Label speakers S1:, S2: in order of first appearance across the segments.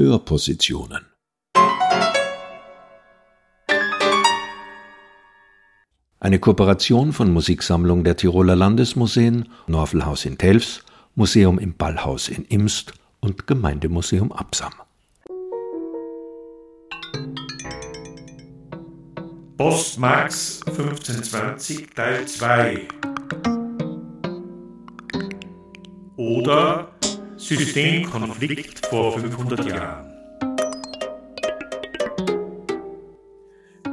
S1: Hörpositionen. Eine Kooperation von Musiksammlung der Tiroler Landesmuseen, Norfelhaus in Telfs, Museum im Ballhaus in Imst und Gemeindemuseum Absam.
S2: Postmax 1520 Teil 2 oder Systemkonflikt vor 500 Jahren.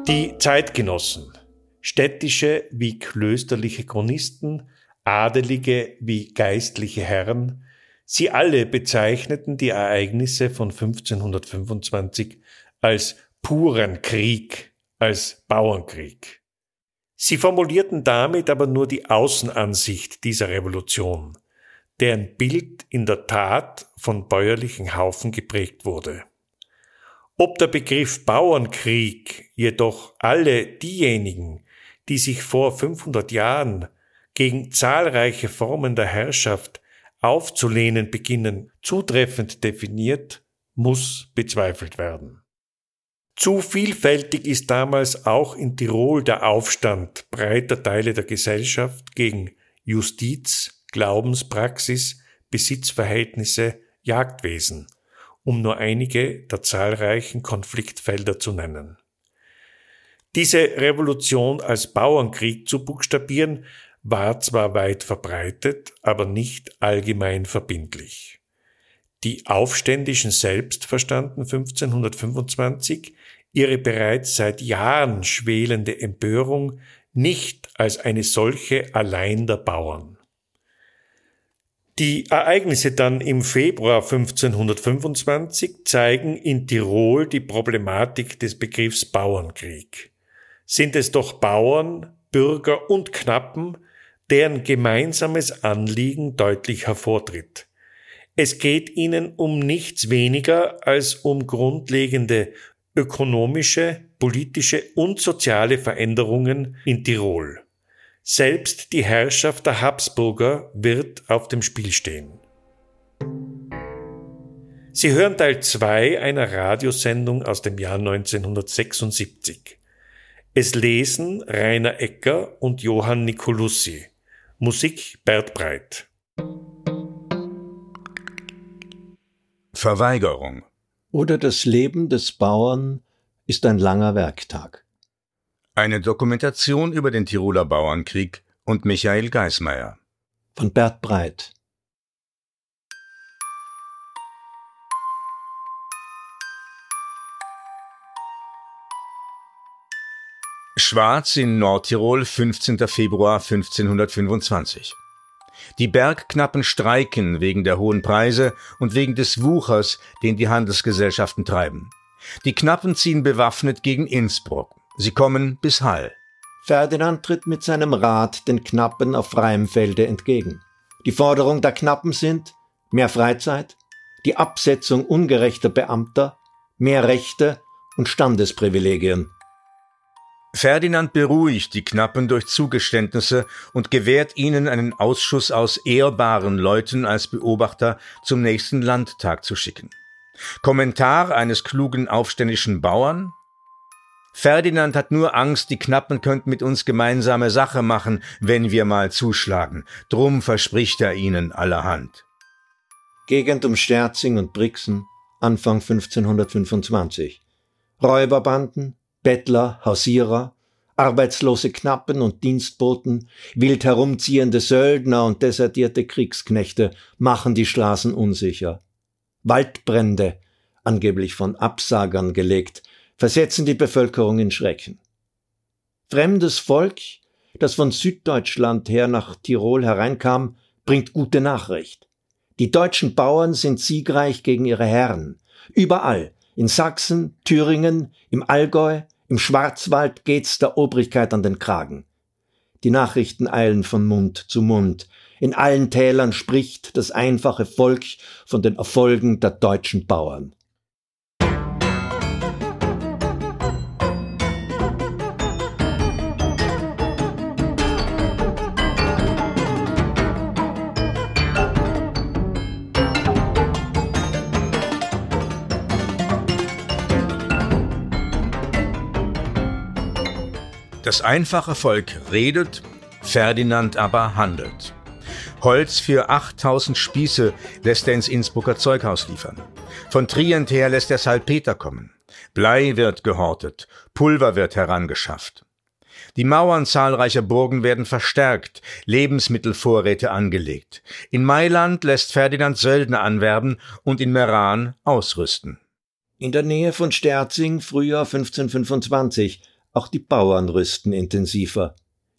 S2: Die Zeitgenossen, städtische wie klösterliche Chronisten, Adelige wie geistliche Herren, sie alle bezeichneten die Ereignisse von 1525 als puren Krieg als Bauernkrieg. Sie formulierten damit aber nur die Außenansicht dieser Revolution, deren Bild in der Tat von bäuerlichen Haufen geprägt wurde. Ob der Begriff Bauernkrieg jedoch alle diejenigen, die sich vor 500 Jahren gegen zahlreiche Formen der Herrschaft aufzulehnen beginnen, zutreffend definiert, muss bezweifelt werden. Zu vielfältig ist damals auch in Tirol der Aufstand breiter Teile der Gesellschaft gegen Justiz, Glaubenspraxis, Besitzverhältnisse, Jagdwesen, um nur einige der zahlreichen Konfliktfelder zu nennen. Diese Revolution als Bauernkrieg zu buchstabieren, war zwar weit verbreitet, aber nicht allgemein verbindlich. Die Aufständischen selbst verstanden 1525 ihre bereits seit Jahren schwelende Empörung nicht als eine solche allein der Bauern. Die Ereignisse dann im Februar 1525 zeigen in Tirol die Problematik des Begriffs Bauernkrieg. Sind es doch Bauern, Bürger und Knappen, deren gemeinsames Anliegen deutlich hervortritt. Es geht ihnen um nichts weniger als um grundlegende ökonomische, politische und soziale Veränderungen in Tirol. Selbst die Herrschaft der Habsburger wird auf dem Spiel stehen. Sie hören Teil 2 einer Radiosendung aus dem Jahr 1976. Es lesen Rainer Ecker und Johann Nicolussi. Musik Bert Breit.
S3: Verweigerung
S1: oder das Leben des Bauern ist ein langer Werktag.
S3: Eine Dokumentation über den Tiroler Bauernkrieg und Michael Geismeier.
S1: Von Bert Breit.
S3: Schwarz in Nordtirol, 15. Februar 1525. Die Bergknappen streiken wegen der hohen Preise und wegen des Wuchers, den die Handelsgesellschaften treiben. Die Knappen ziehen bewaffnet gegen Innsbruck. Sie kommen bis Hall.
S1: Ferdinand tritt mit seinem Rat den Knappen auf freiem Felde entgegen. Die Forderung der Knappen sind mehr Freizeit, die Absetzung ungerechter Beamter, mehr Rechte und Standesprivilegien.
S3: Ferdinand beruhigt die Knappen durch Zugeständnisse und gewährt ihnen einen Ausschuss aus ehrbaren Leuten als Beobachter zum nächsten Landtag zu schicken. Kommentar eines klugen aufständischen Bauern Ferdinand hat nur Angst, die Knappen könnten mit uns gemeinsame Sache machen, wenn wir mal zuschlagen. Drum verspricht er ihnen allerhand.
S1: Gegend um Sterzing und Brixen, Anfang 1525. Räuberbanden, Bettler, Hausierer, arbeitslose Knappen und Dienstboten, wild herumziehende Söldner und desertierte Kriegsknechte machen die Straßen unsicher. Waldbrände, angeblich von Absagern gelegt, versetzen die Bevölkerung in Schrecken. Fremdes Volk, das von Süddeutschland her nach Tirol hereinkam, bringt gute Nachricht. Die deutschen Bauern sind siegreich gegen ihre Herren. Überall, in Sachsen, Thüringen, im Allgäu, im Schwarzwald geht's der Obrigkeit an den Kragen. Die Nachrichten eilen von Mund zu Mund. In allen Tälern spricht das einfache Volk von den Erfolgen der deutschen Bauern.
S3: Das einfache Volk redet, Ferdinand aber handelt. Holz für 8000 Spieße lässt er ins Innsbrucker Zeughaus liefern. Von Trient her lässt er Salpeter kommen. Blei wird gehortet, Pulver wird herangeschafft. Die Mauern zahlreicher Burgen werden verstärkt, Lebensmittelvorräte angelegt. In Mailand lässt Ferdinand Söldner anwerben und in Meran ausrüsten.
S1: In der Nähe von Sterzing, Frühjahr 1525, auch die Bauern rüsten intensiver.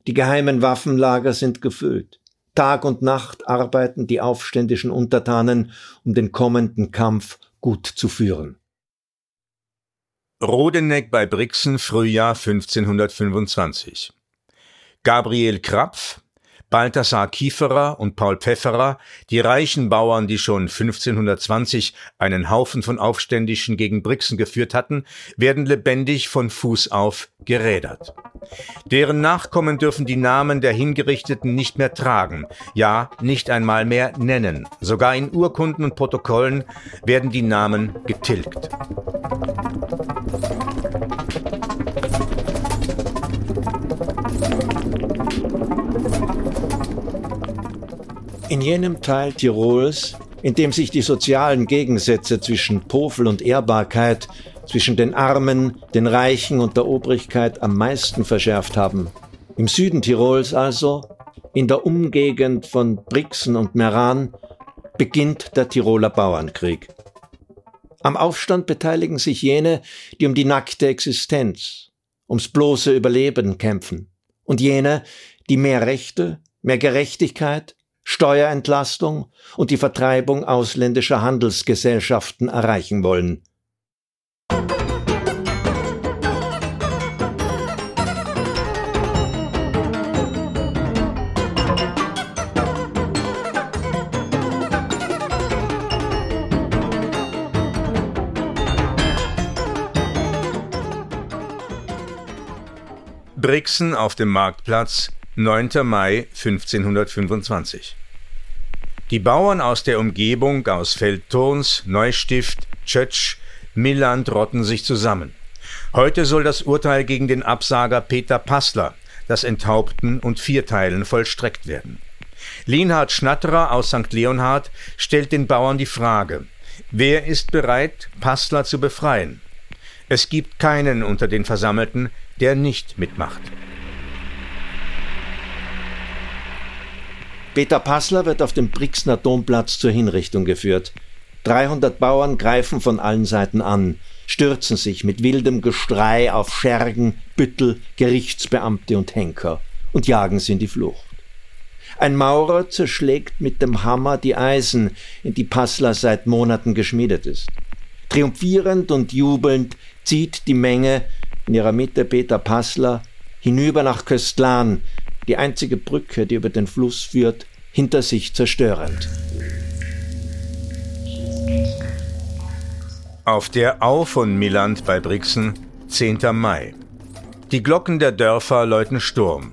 S1: Die geheimen Waffenlager sind gefüllt. Tag und Nacht arbeiten die aufständischen Untertanen, um den kommenden Kampf gut zu führen.
S3: Rodeneck bei Brixen, Frühjahr 1525. Gabriel Krapf, Balthasar Kieferer und Paul Pfefferer, die reichen Bauern, die schon 1520 einen Haufen von Aufständischen gegen Brixen geführt hatten, werden lebendig von Fuß auf gerädert. Deren Nachkommen dürfen die Namen der Hingerichteten nicht mehr tragen, ja, nicht einmal mehr nennen. Sogar in Urkunden und Protokollen werden die Namen getilgt.
S1: In jenem Teil Tirols, in dem sich die sozialen Gegensätze zwischen Pofel und Ehrbarkeit, zwischen den Armen, den Reichen und der Obrigkeit am meisten verschärft haben. Im Süden Tirols also, in der Umgegend von Brixen und Meran, beginnt der Tiroler Bauernkrieg. Am Aufstand beteiligen sich jene, die um die nackte Existenz, ums bloße Überleben kämpfen, und jene, die mehr Rechte, mehr Gerechtigkeit, Steuerentlastung und die Vertreibung ausländischer Handelsgesellschaften erreichen wollen.
S3: Brixen auf dem Marktplatz 9. Mai 1525. Die Bauern aus der Umgebung, aus Feldturns, Neustift, Tschötsch, Milland rotten sich zusammen. Heute soll das Urteil gegen den Absager Peter Passler, das Enthaupten und Vierteilen vollstreckt werden. Lienhard Schnatterer aus St. Leonhard stellt den Bauern die Frage, wer ist bereit, Passler zu befreien? Es gibt keinen unter den Versammelten, der nicht mitmacht.
S1: Peter Passler wird auf dem Brixner Domplatz zur Hinrichtung geführt. 300 Bauern greifen von allen Seiten an, stürzen sich mit wildem Gestrei auf Schergen, Büttel, Gerichtsbeamte und Henker und jagen sie in die Flucht. Ein Maurer zerschlägt mit dem Hammer die Eisen, in die Passler seit Monaten geschmiedet ist. Triumphierend und jubelnd zieht die Menge, in ihrer Mitte Peter Passler, hinüber nach Köstlan, die einzige Brücke, die über den Fluss führt, hinter sich zerstörend.
S3: Auf der Au von Milland bei Brixen, 10. Mai. Die Glocken der Dörfer läuten Sturm.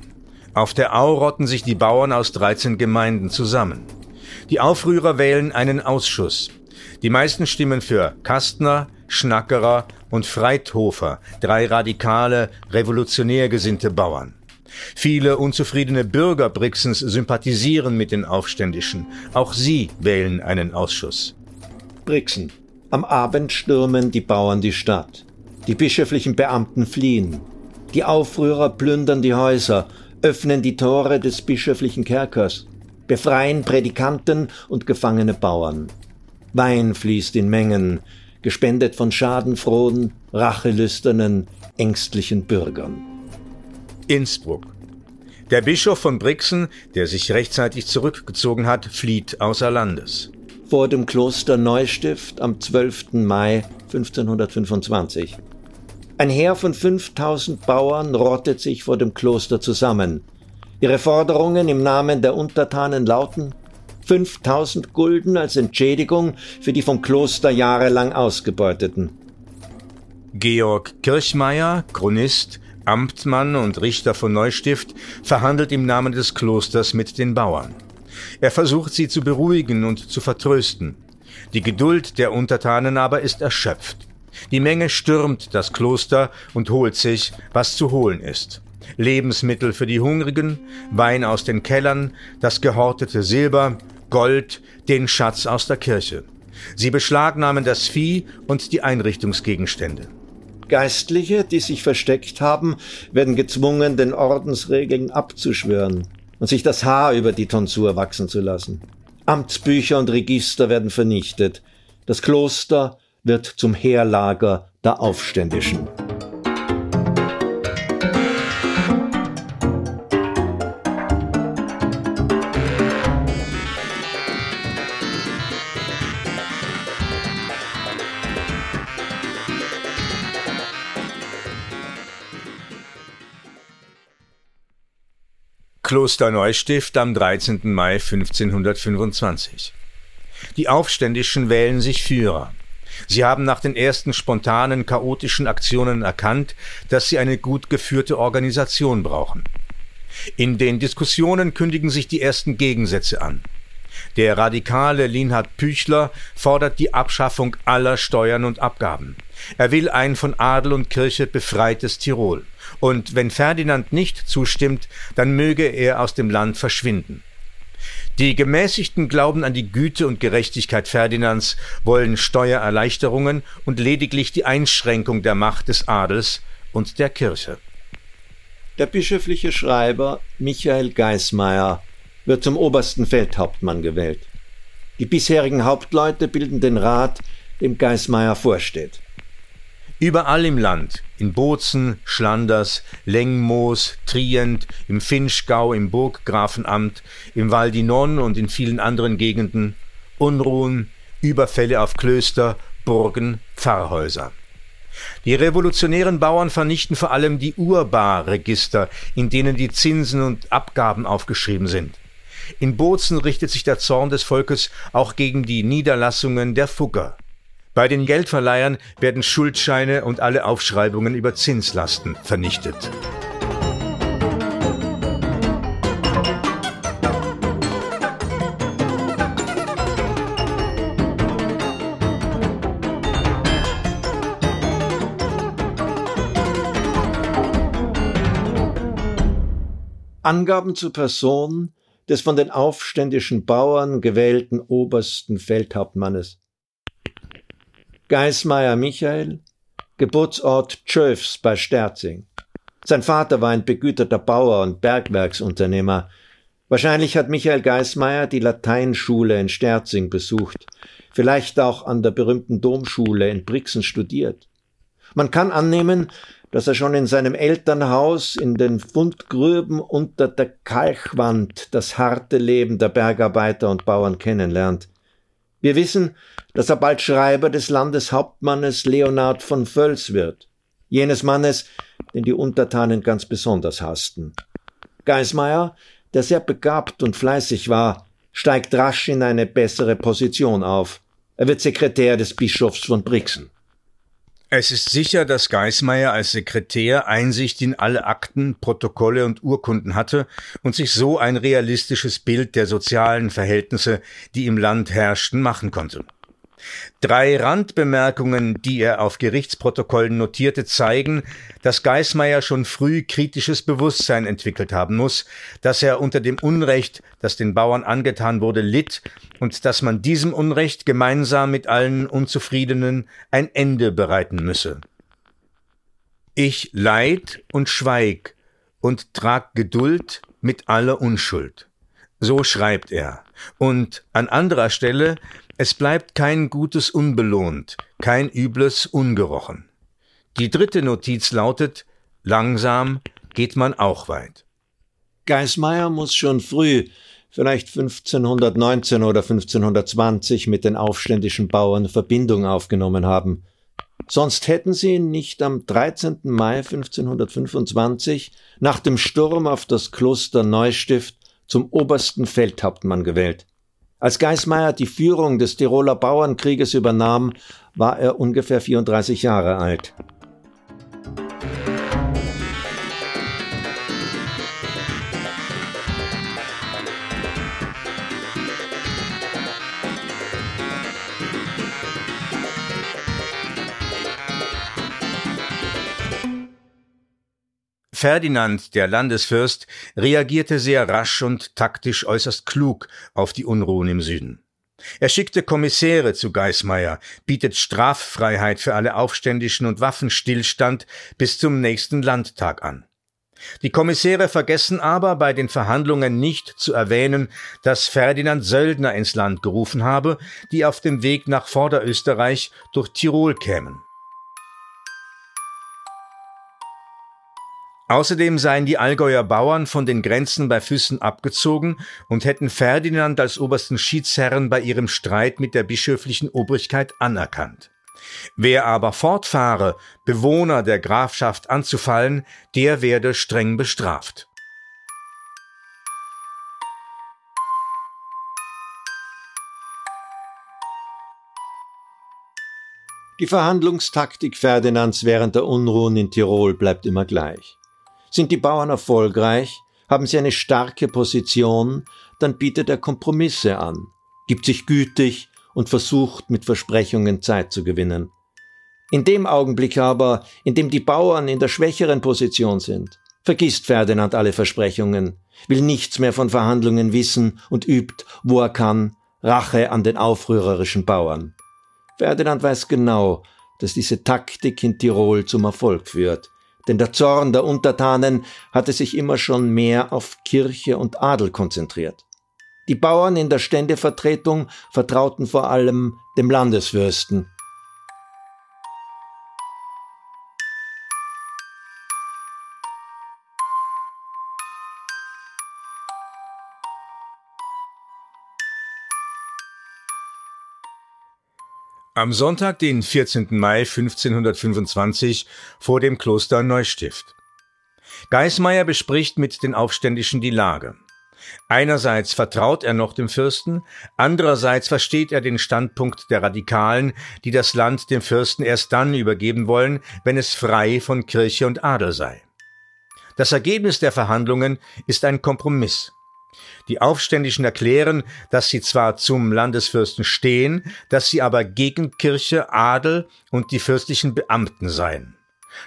S3: Auf der Au rotten sich die Bauern aus 13 Gemeinden zusammen. Die Aufrührer wählen einen Ausschuss. Die meisten stimmen für Kastner, Schnackerer und Freithofer, drei radikale, revolutionär gesinnte Bauern. Viele unzufriedene Bürger Brixens sympathisieren mit den Aufständischen. Auch sie wählen einen Ausschuss.
S1: Brixen. Am Abend stürmen die Bauern die Stadt. Die bischöflichen Beamten fliehen. Die Aufrührer plündern die Häuser, öffnen die Tore des bischöflichen Kerkers, befreien Prädikanten und gefangene Bauern. Wein fließt in Mengen, gespendet von schadenfrohen, rachelüsternen, ängstlichen Bürgern.
S3: Innsbruck. Der Bischof von Brixen, der sich rechtzeitig zurückgezogen hat, flieht außer Landes.
S1: Vor dem Kloster Neustift am 12. Mai 1525. Ein Heer von 5000 Bauern rottet sich vor dem Kloster zusammen. Ihre Forderungen im Namen der Untertanen lauten 5000 Gulden als Entschädigung für die vom Kloster jahrelang Ausgebeuteten.
S3: Georg Kirchmeier, Chronist, Amtmann und Richter von Neustift, verhandelt im Namen des Klosters mit den Bauern. Er versucht sie zu beruhigen und zu vertrösten. Die Geduld der Untertanen aber ist erschöpft. Die Menge stürmt das Kloster und holt sich, was zu holen ist. Lebensmittel für die Hungrigen, Wein aus den Kellern, das gehortete Silber, Gold, den Schatz aus der Kirche. Sie beschlagnahmen das Vieh und die Einrichtungsgegenstände.
S1: Geistliche, die sich versteckt haben, werden gezwungen, den Ordensregeln abzuschwören und sich das Haar über die Tonsur wachsen zu lassen. Amtsbücher und Register werden vernichtet. Das Kloster wird zum Heerlager der Aufständischen.
S3: Kloster Neustift am 13. Mai 1525. Die Aufständischen wählen sich Führer. Sie haben nach den ersten spontanen, chaotischen Aktionen erkannt, dass sie eine gut geführte Organisation brauchen. In den Diskussionen kündigen sich die ersten Gegensätze an. Der radikale Linhard Püchler fordert die Abschaffung aller Steuern und Abgaben. Er will ein von Adel und Kirche befreites Tirol und wenn Ferdinand nicht zustimmt, dann möge er aus dem Land verschwinden. Die Gemäßigten glauben an die Güte und Gerechtigkeit Ferdinands, wollen Steuererleichterungen und lediglich die Einschränkung der Macht des Adels und der Kirche.
S1: Der bischöfliche Schreiber Michael Geismeier wird zum obersten Feldhauptmann gewählt. Die bisherigen Hauptleute bilden den Rat, dem Geismeier vorsteht.
S3: Überall im Land, in Bozen, Schlanders, Lengmoos, Trient, im Finchgau, im Burggrafenamt, im Val d'Inon und in vielen anderen Gegenden, Unruhen, Überfälle auf Klöster, Burgen, Pfarrhäuser. Die revolutionären Bauern vernichten vor allem die Urbarregister, in denen die Zinsen und Abgaben aufgeschrieben sind. In Bozen richtet sich der Zorn des Volkes auch gegen die Niederlassungen der Fugger. Bei den Geldverleihern werden Schuldscheine und alle Aufschreibungen über Zinslasten vernichtet.
S1: Angaben zur Person des von den aufständischen Bauern gewählten obersten Feldhauptmannes. Geismeier Michael, Geburtsort Tschöfs bei Sterzing. Sein Vater war ein begüterter Bauer und Bergwerksunternehmer. Wahrscheinlich hat Michael Geismeier die Lateinschule in Sterzing besucht, vielleicht auch an der berühmten Domschule in Brixen studiert. Man kann annehmen, dass er schon in seinem Elternhaus in den Fundgrüben unter der Kalchwand das harte Leben der Bergarbeiter und Bauern kennenlernt. Wir wissen, dass er bald Schreiber des Landeshauptmannes Leonhard von Völz wird, jenes Mannes, den die Untertanen ganz besonders hassten. Geismeier, der sehr begabt und fleißig war, steigt rasch in eine bessere Position auf. Er wird Sekretär des Bischofs von Brixen.
S3: Es ist sicher, dass Geismeier als Sekretär Einsicht in alle Akten, Protokolle und Urkunden hatte und sich so ein realistisches Bild der sozialen Verhältnisse, die im Land herrschten, machen konnte. Drei Randbemerkungen, die er auf Gerichtsprotokollen notierte, zeigen, dass Geismeier schon früh kritisches Bewusstsein entwickelt haben muss, dass er unter dem Unrecht, das den Bauern angetan wurde, litt und dass man diesem Unrecht gemeinsam mit allen Unzufriedenen ein Ende bereiten müsse. Ich leid und schweig und trag Geduld mit aller Unschuld. So schreibt er. Und an anderer Stelle es bleibt kein Gutes unbelohnt, kein Übles ungerochen. Die dritte Notiz lautet, langsam geht man auch weit.
S1: Geismeier muss schon früh, vielleicht 1519 oder 1520, mit den aufständischen Bauern Verbindung aufgenommen haben. Sonst hätten sie ihn nicht am 13. Mai 1525 nach dem Sturm auf das Kloster Neustift zum obersten Feldhauptmann gewählt. Als Geismeier die Führung des Tiroler Bauernkrieges übernahm, war er ungefähr 34 Jahre alt.
S3: Ferdinand, der Landesfürst, reagierte sehr rasch und taktisch äußerst klug auf die Unruhen im Süden. Er schickte Kommissäre zu Geismeier, bietet Straffreiheit für alle Aufständischen und Waffenstillstand bis zum nächsten Landtag an. Die Kommissäre vergessen aber bei den Verhandlungen nicht zu erwähnen, dass Ferdinand Söldner ins Land gerufen habe, die auf dem Weg nach Vorderösterreich durch Tirol kämen. Außerdem seien die Allgäuer Bauern von den Grenzen bei Füssen abgezogen und hätten Ferdinand als obersten Schiedsherren bei ihrem Streit mit der bischöflichen Obrigkeit anerkannt. Wer aber fortfahre, Bewohner der Grafschaft anzufallen, der werde streng bestraft.
S1: Die Verhandlungstaktik Ferdinands während der Unruhen in Tirol bleibt immer gleich. Sind die Bauern erfolgreich, haben sie eine starke Position, dann bietet er Kompromisse an, gibt sich gütig und versucht mit Versprechungen Zeit zu gewinnen. In dem Augenblick aber, in dem die Bauern in der schwächeren Position sind, vergisst Ferdinand alle Versprechungen, will nichts mehr von Verhandlungen wissen und übt, wo er kann, Rache an den aufrührerischen Bauern. Ferdinand weiß genau, dass diese Taktik in Tirol zum Erfolg führt, denn der Zorn der Untertanen hatte sich immer schon mehr auf Kirche und Adel konzentriert. Die Bauern in der Ständevertretung vertrauten vor allem dem Landesfürsten.
S3: Am Sonntag, den 14. Mai 1525, vor dem Kloster Neustift. Geismeier bespricht mit den Aufständischen die Lage. Einerseits vertraut er noch dem Fürsten, andererseits versteht er den Standpunkt der Radikalen, die das Land dem Fürsten erst dann übergeben wollen, wenn es frei von Kirche und Adel sei. Das Ergebnis der Verhandlungen ist ein Kompromiss. Die Aufständischen erklären, dass sie zwar zum Landesfürsten stehen, dass sie aber gegen Kirche, Adel und die fürstlichen Beamten seien.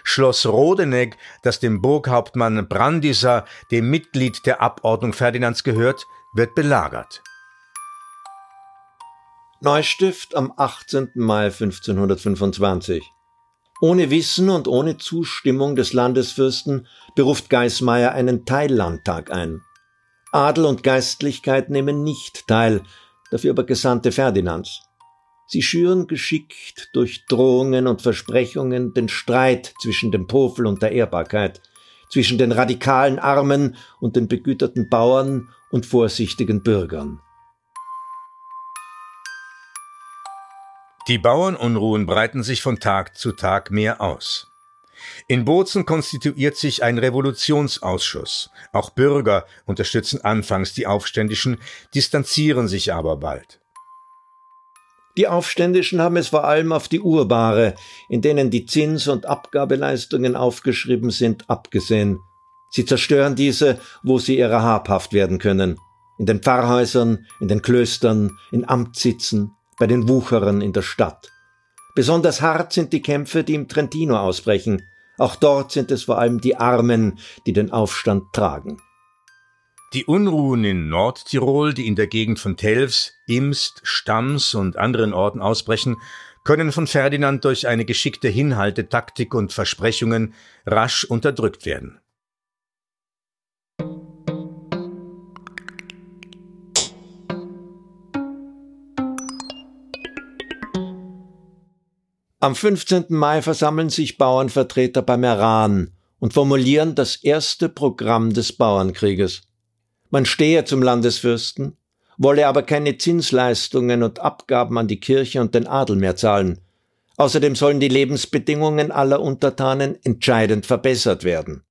S3: Schloss Rodenegg, das dem Burghauptmann Brandiser, dem Mitglied der Abordnung Ferdinands gehört, wird belagert.
S1: Neustift am 18. Mai 1525. Ohne Wissen und ohne Zustimmung des Landesfürsten beruft Geismeier einen Teillandtag ein. Adel und Geistlichkeit nehmen nicht teil, dafür aber Gesandte Ferdinands. Sie schüren geschickt durch Drohungen und Versprechungen den Streit zwischen dem Pofel und der Ehrbarkeit, zwischen den radikalen Armen und den begüterten Bauern und vorsichtigen Bürgern.
S3: Die Bauernunruhen breiten sich von Tag zu Tag mehr aus. In Bozen konstituiert sich ein Revolutionsausschuss. Auch Bürger unterstützen anfangs die Aufständischen, distanzieren sich aber bald.
S1: Die Aufständischen haben es vor allem auf die Urbare, in denen die Zins- und Abgabeleistungen aufgeschrieben sind, abgesehen. Sie zerstören diese, wo sie ihrer habhaft werden können. In den Pfarrhäusern, in den Klöstern, in Amtssitzen, bei den Wucherern in der Stadt. Besonders hart sind die Kämpfe, die im Trentino ausbrechen. Auch dort sind es vor allem die Armen, die den Aufstand tragen.
S3: Die Unruhen in Nordtirol, die in der Gegend von Telfs, Imst, Stams und anderen Orten ausbrechen, können von Ferdinand durch eine geschickte Hinhaltetaktik und Versprechungen rasch unterdrückt werden.
S1: Am 15. Mai versammeln sich Bauernvertreter bei Meran und formulieren das erste Programm des Bauernkrieges. Man stehe zum Landesfürsten, wolle aber keine Zinsleistungen und Abgaben an die Kirche und den Adel mehr zahlen. Außerdem sollen die Lebensbedingungen aller Untertanen entscheidend verbessert werden.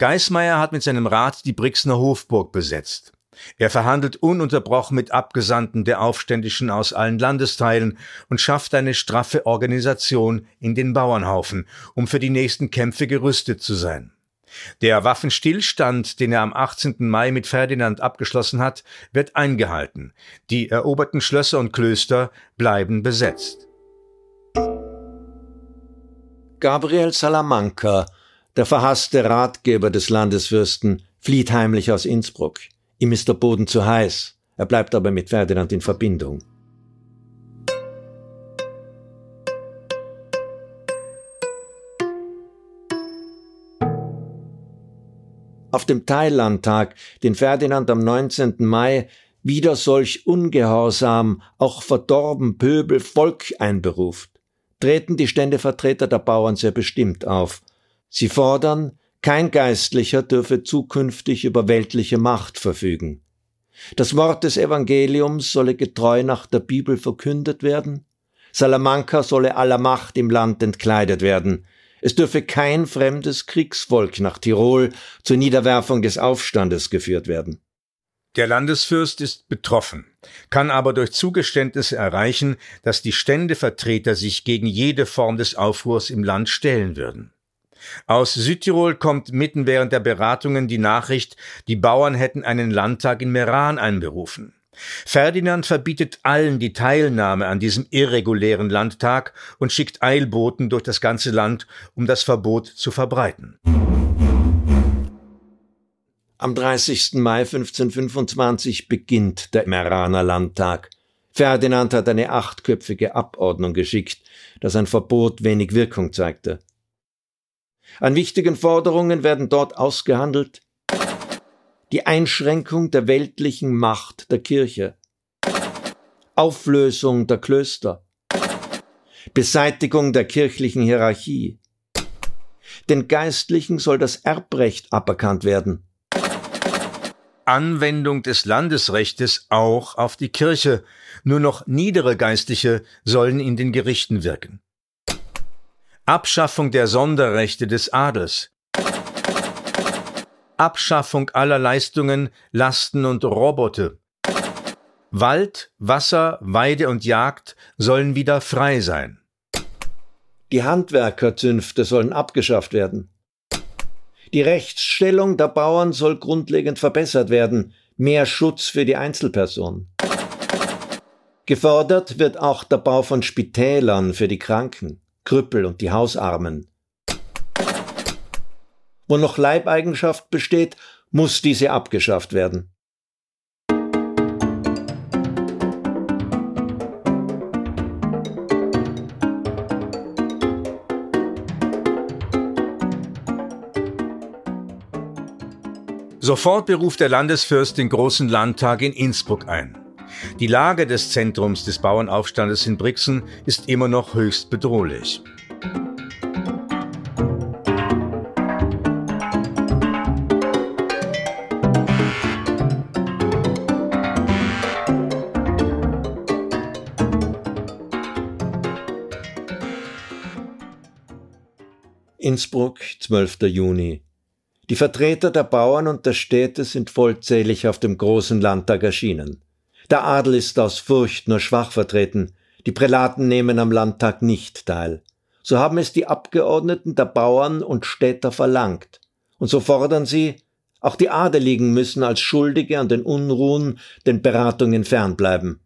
S3: Geismeier hat mit seinem Rat die Brixner Hofburg besetzt. Er verhandelt ununterbrochen mit Abgesandten der Aufständischen aus allen Landesteilen und schafft eine straffe Organisation in den Bauernhaufen, um für die nächsten Kämpfe gerüstet zu sein. Der Waffenstillstand, den er am 18. Mai mit Ferdinand abgeschlossen hat, wird eingehalten. Die eroberten Schlösser und Klöster bleiben besetzt.
S1: Gabriel Salamanca, der verhasste Ratgeber des Landesfürsten, flieht heimlich aus Innsbruck. Ihm ist der Boden zu heiß. Er bleibt aber mit Ferdinand in Verbindung. Auf dem Teillandtag, den Ferdinand am 19. Mai wieder solch ungehorsam, auch verdorben Pöbel Volk einberuft, treten die Ständevertreter der Bauern sehr bestimmt auf. Sie fordern, kein Geistlicher dürfe zukünftig über weltliche Macht verfügen. Das Wort des Evangeliums solle getreu nach der Bibel verkündet werden. Salamanca solle aller Macht im Land entkleidet werden. Es dürfe kein fremdes Kriegsvolk nach Tirol zur Niederwerfung des Aufstandes geführt werden.
S3: Der Landesfürst ist betroffen, kann aber durch Zugeständnisse erreichen, dass die Ständevertreter sich gegen jede Form des Aufruhrs im Land stellen würden. Aus Südtirol kommt mitten während der Beratungen die Nachricht, die Bauern hätten einen Landtag in Meran einberufen. Ferdinand verbietet allen die Teilnahme an diesem irregulären Landtag und schickt Eilboten durch das ganze Land, um das Verbot zu verbreiten.
S1: Am 30. Mai 1525 beginnt der Meraner Landtag. Ferdinand hat eine achtköpfige Abordnung geschickt, dass ein Verbot wenig Wirkung zeigte. An wichtigen Forderungen werden dort ausgehandelt die Einschränkung der weltlichen Macht der Kirche, Auflösung der Klöster, Beseitigung der kirchlichen Hierarchie. Den Geistlichen soll das Erbrecht aberkannt werden.
S3: Anwendung des Landesrechtes auch auf die Kirche. Nur noch niedere Geistliche sollen in den Gerichten wirken. Abschaffung der Sonderrechte des Adels. Abschaffung aller Leistungen, Lasten und Robote. Wald, Wasser, Weide und Jagd sollen wieder frei sein.
S1: Die Handwerkerzünfte sollen abgeschafft werden. Die Rechtsstellung der Bauern soll grundlegend verbessert werden, mehr Schutz für die Einzelperson. Gefordert wird auch der Bau von Spitälern für die Kranken. Krüppel und die Hausarmen. Wo noch Leibeigenschaft besteht, muss diese abgeschafft werden.
S3: Sofort beruft der Landesfürst den großen Landtag in Innsbruck ein. Die Lage des Zentrums des Bauernaufstandes in Brixen ist immer noch höchst bedrohlich.
S1: Innsbruck, 12. Juni. Die Vertreter der Bauern und der Städte sind vollzählig auf dem großen Landtag erschienen. Der Adel ist aus Furcht nur schwach vertreten, die Prälaten nehmen am Landtag nicht teil. So haben es die Abgeordneten der Bauern und Städter verlangt. Und so fordern sie, auch die Adeligen müssen als Schuldige an den Unruhen den Beratungen fernbleiben.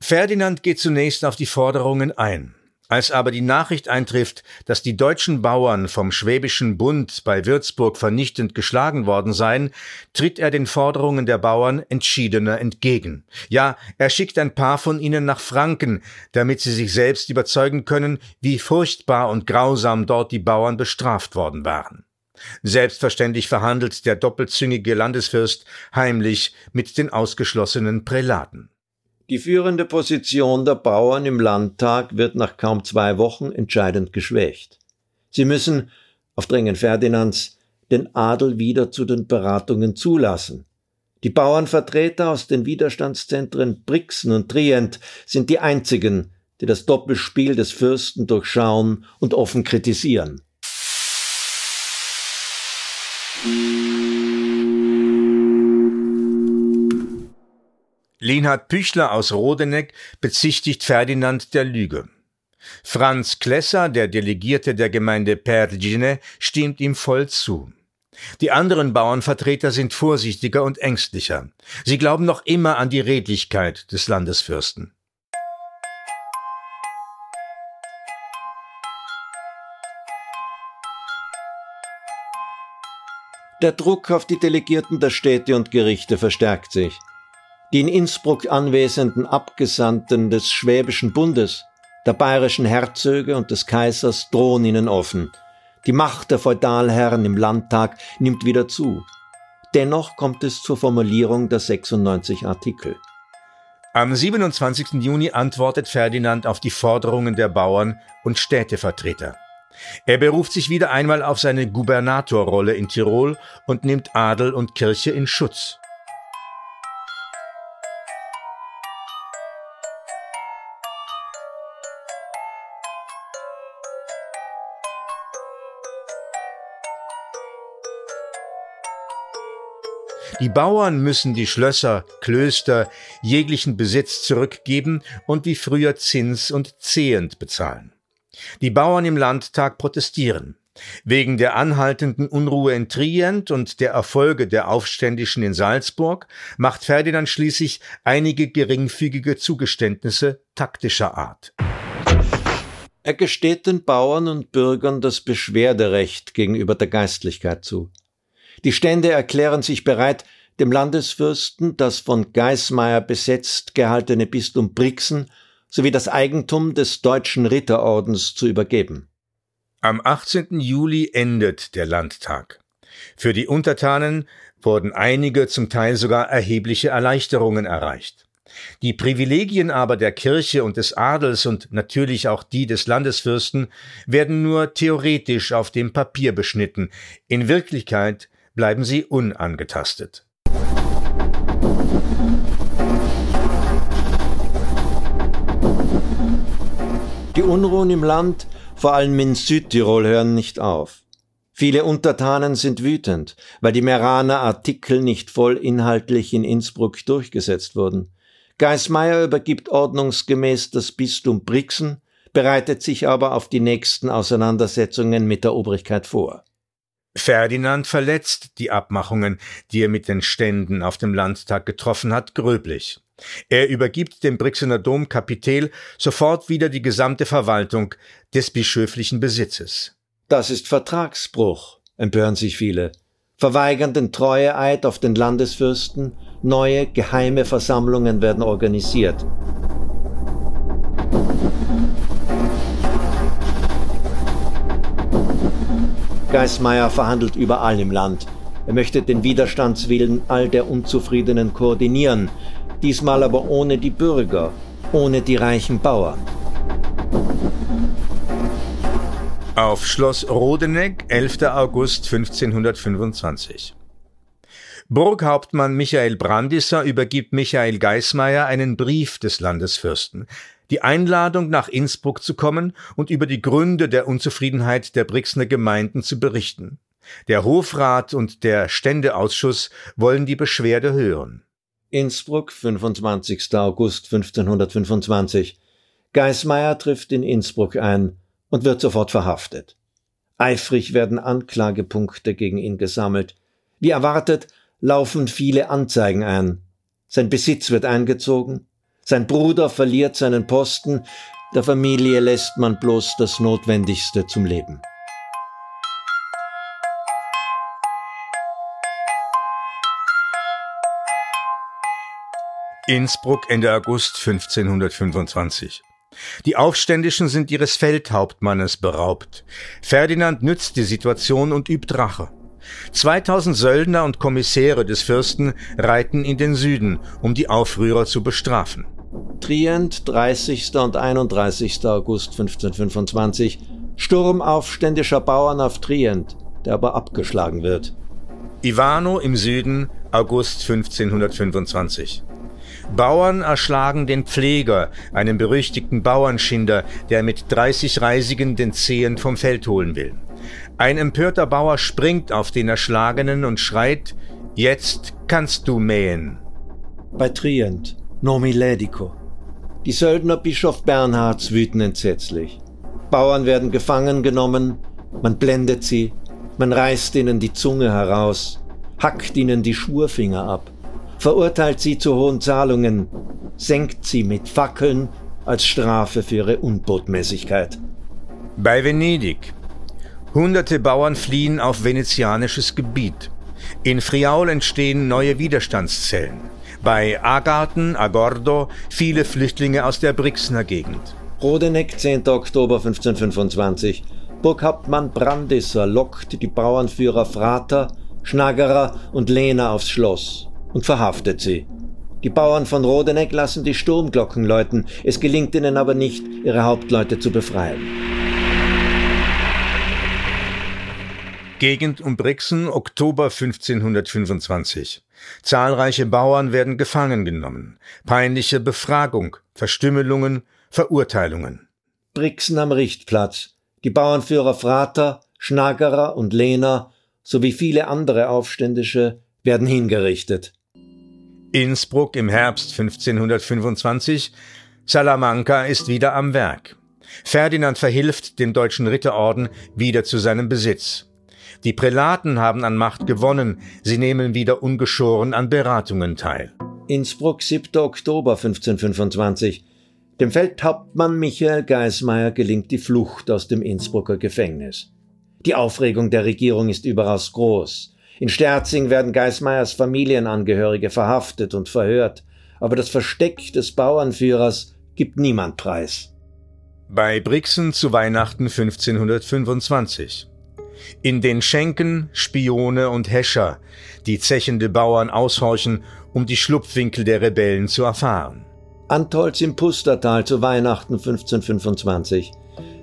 S3: Ferdinand geht zunächst auf die Forderungen ein. Als aber die Nachricht eintrifft, dass die deutschen Bauern vom Schwäbischen Bund bei Würzburg vernichtend geschlagen worden seien, tritt er den Forderungen der Bauern entschiedener entgegen. Ja, er schickt ein paar von ihnen nach Franken, damit sie sich selbst überzeugen können, wie furchtbar und grausam dort die Bauern bestraft worden waren. Selbstverständlich verhandelt der doppelzüngige Landesfürst heimlich mit den ausgeschlossenen Prälaten.
S1: Die führende Position der Bauern im Landtag wird nach kaum zwei Wochen entscheidend geschwächt. Sie müssen, auf Drängen Ferdinands, den Adel wieder zu den Beratungen zulassen. Die Bauernvertreter aus den Widerstandszentren Brixen und Trient sind die einzigen, die das Doppelspiel des Fürsten durchschauen und offen kritisieren.
S3: Linhard Püchler aus Rodeneck bezichtigt Ferdinand der Lüge. Franz Klesser, der Delegierte der Gemeinde Pergine, stimmt ihm voll zu. Die anderen Bauernvertreter sind vorsichtiger und ängstlicher. Sie glauben noch immer an die Redlichkeit des Landesfürsten.
S1: Der Druck auf die Delegierten der Städte und Gerichte verstärkt sich. Die in Innsbruck anwesenden Abgesandten des Schwäbischen Bundes, der bayerischen Herzöge und des Kaisers drohen ihnen offen. Die Macht der Feudalherren im Landtag nimmt wieder zu. Dennoch kommt es zur Formulierung der 96 Artikel.
S3: Am 27. Juni antwortet Ferdinand auf die Forderungen der Bauern und Städtevertreter. Er beruft sich wieder einmal auf seine Gubernatorrolle in Tirol und nimmt Adel und Kirche in Schutz. Die Bauern müssen die Schlösser, Klöster, jeglichen Besitz zurückgeben und wie früher Zins und Zehent bezahlen. Die Bauern im Landtag protestieren. Wegen der anhaltenden Unruhe in Trient und der Erfolge der Aufständischen in Salzburg macht Ferdinand schließlich einige geringfügige Zugeständnisse taktischer Art.
S1: Er gesteht den Bauern und Bürgern das Beschwerderecht gegenüber der Geistlichkeit zu. Die Stände erklären sich bereit, dem Landesfürsten das von Geismar besetzt gehaltene Bistum Brixen sowie das Eigentum des Deutschen Ritterordens zu übergeben.
S3: Am 18. Juli endet der Landtag. Für die Untertanen wurden einige, zum Teil sogar erhebliche Erleichterungen erreicht. Die Privilegien aber der Kirche und des Adels und natürlich auch die des Landesfürsten werden nur theoretisch auf dem Papier beschnitten, in Wirklichkeit bleiben sie unangetastet.
S1: Die Unruhen im Land, vor allem in Südtirol, hören nicht auf. Viele Untertanen sind wütend, weil die Meraner Artikel nicht voll inhaltlich in Innsbruck durchgesetzt wurden. Geismeier übergibt ordnungsgemäß das Bistum Brixen, bereitet sich aber auf die nächsten Auseinandersetzungen mit der Obrigkeit vor.
S3: Ferdinand verletzt die Abmachungen, die er mit den Ständen auf dem Landtag getroffen hat, gröblich. Er übergibt dem Brixener Domkapitel sofort wieder die gesamte Verwaltung des bischöflichen Besitzes.
S1: Das ist Vertragsbruch, empören sich viele, verweigern den Treueeid auf den Landesfürsten, neue geheime Versammlungen werden organisiert. Geismeier verhandelt überall im Land. Er möchte den Widerstandswillen all der Unzufriedenen koordinieren, diesmal aber ohne die Bürger, ohne die reichen Bauern.
S3: Auf Schloss Rodeneck, 11. August 1525. Burghauptmann Michael Brandisser übergibt Michael Geismeier einen Brief des Landesfürsten, die Einladung nach Innsbruck zu kommen und über die Gründe der Unzufriedenheit der Brixner Gemeinden zu berichten. Der Hofrat und der Ständeausschuss wollen die Beschwerde hören.
S1: Innsbruck, 25. August 1525. Geismeier trifft in Innsbruck ein und wird sofort verhaftet. Eifrig werden Anklagepunkte gegen ihn gesammelt. Wie erwartet, laufen viele Anzeigen ein. Sein Besitz wird eingezogen, sein Bruder verliert seinen Posten, der Familie lässt man bloß das Notwendigste zum Leben.
S3: Innsbruck Ende August 1525. Die Aufständischen sind ihres Feldhauptmannes beraubt. Ferdinand nützt die Situation und übt Rache. 2000 Söldner und Kommissäre des Fürsten reiten in den Süden, um die Aufrührer zu bestrafen.
S1: Trient, 30. und 31. August 1525. Sturm aufständischer Bauern auf Trient, der aber abgeschlagen wird.
S3: Ivano im Süden, August 1525. Bauern erschlagen den Pfleger, einen berüchtigten Bauernschinder, der mit 30 Reisigen den Zehen vom Feld holen will. Ein empörter Bauer springt auf den Erschlagenen und schreit, Jetzt kannst du mähen.
S1: Bei Trient, Nomi Ledico. Die Söldner Bischof Bernhards wüten entsetzlich. Bauern werden gefangen genommen, man blendet sie, man reißt ihnen die Zunge heraus, hackt ihnen die Schurfinger ab, verurteilt sie zu hohen Zahlungen, senkt sie mit Fackeln als Strafe für ihre Unbotmäßigkeit.
S3: Bei Venedig. Hunderte Bauern fliehen auf venezianisches Gebiet. In Friaul entstehen neue Widerstandszellen. Bei Agarten, Agordo, viele Flüchtlinge aus der Brixner Gegend.
S1: Rodeneck, 10. Oktober 1525. Burghauptmann Brandisser lockt die Bauernführer Frater, Schnaggerer und Lehner aufs Schloss und verhaftet sie. Die Bauern von Rodeneck lassen die Sturmglocken läuten, es gelingt ihnen aber nicht, ihre Hauptleute zu befreien.
S3: Gegend um Brixen, Oktober 1525. Zahlreiche Bauern werden gefangen genommen. Peinliche Befragung, Verstümmelungen, Verurteilungen.
S1: Brixen am Richtplatz. Die Bauernführer Frater, Schnaggerer und Lehner sowie viele andere Aufständische werden hingerichtet.
S3: Innsbruck im Herbst 1525. Salamanca ist wieder am Werk. Ferdinand verhilft dem deutschen Ritterorden wieder zu seinem Besitz. Die Prälaten haben an Macht gewonnen, sie nehmen wieder ungeschoren an Beratungen teil.
S1: Innsbruck, 7. Oktober 1525. Dem Feldhauptmann Michael Geismeier gelingt die Flucht aus dem Innsbrucker Gefängnis. Die Aufregung der Regierung ist überaus groß. In Sterzing werden Geismeiers Familienangehörige verhaftet und verhört, aber das Versteck des Bauernführers gibt niemand preis.
S3: Bei Brixen zu Weihnachten 1525. In den Schenken Spione und Häscher, die zechende Bauern aushorchen, um die Schlupfwinkel der Rebellen zu erfahren.
S1: Antolz im Pustertal zu Weihnachten 1525.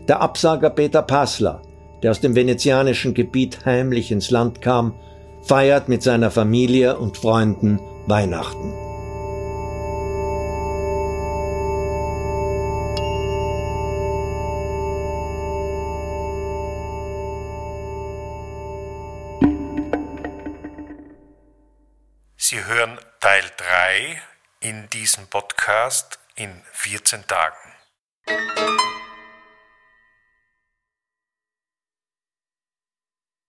S1: Der Absager Peter Passler, der aus dem venezianischen Gebiet heimlich ins Land kam, feiert mit seiner Familie und Freunden Weihnachten.
S2: Sie hören Teil 3 in diesem Podcast in 14 Tagen.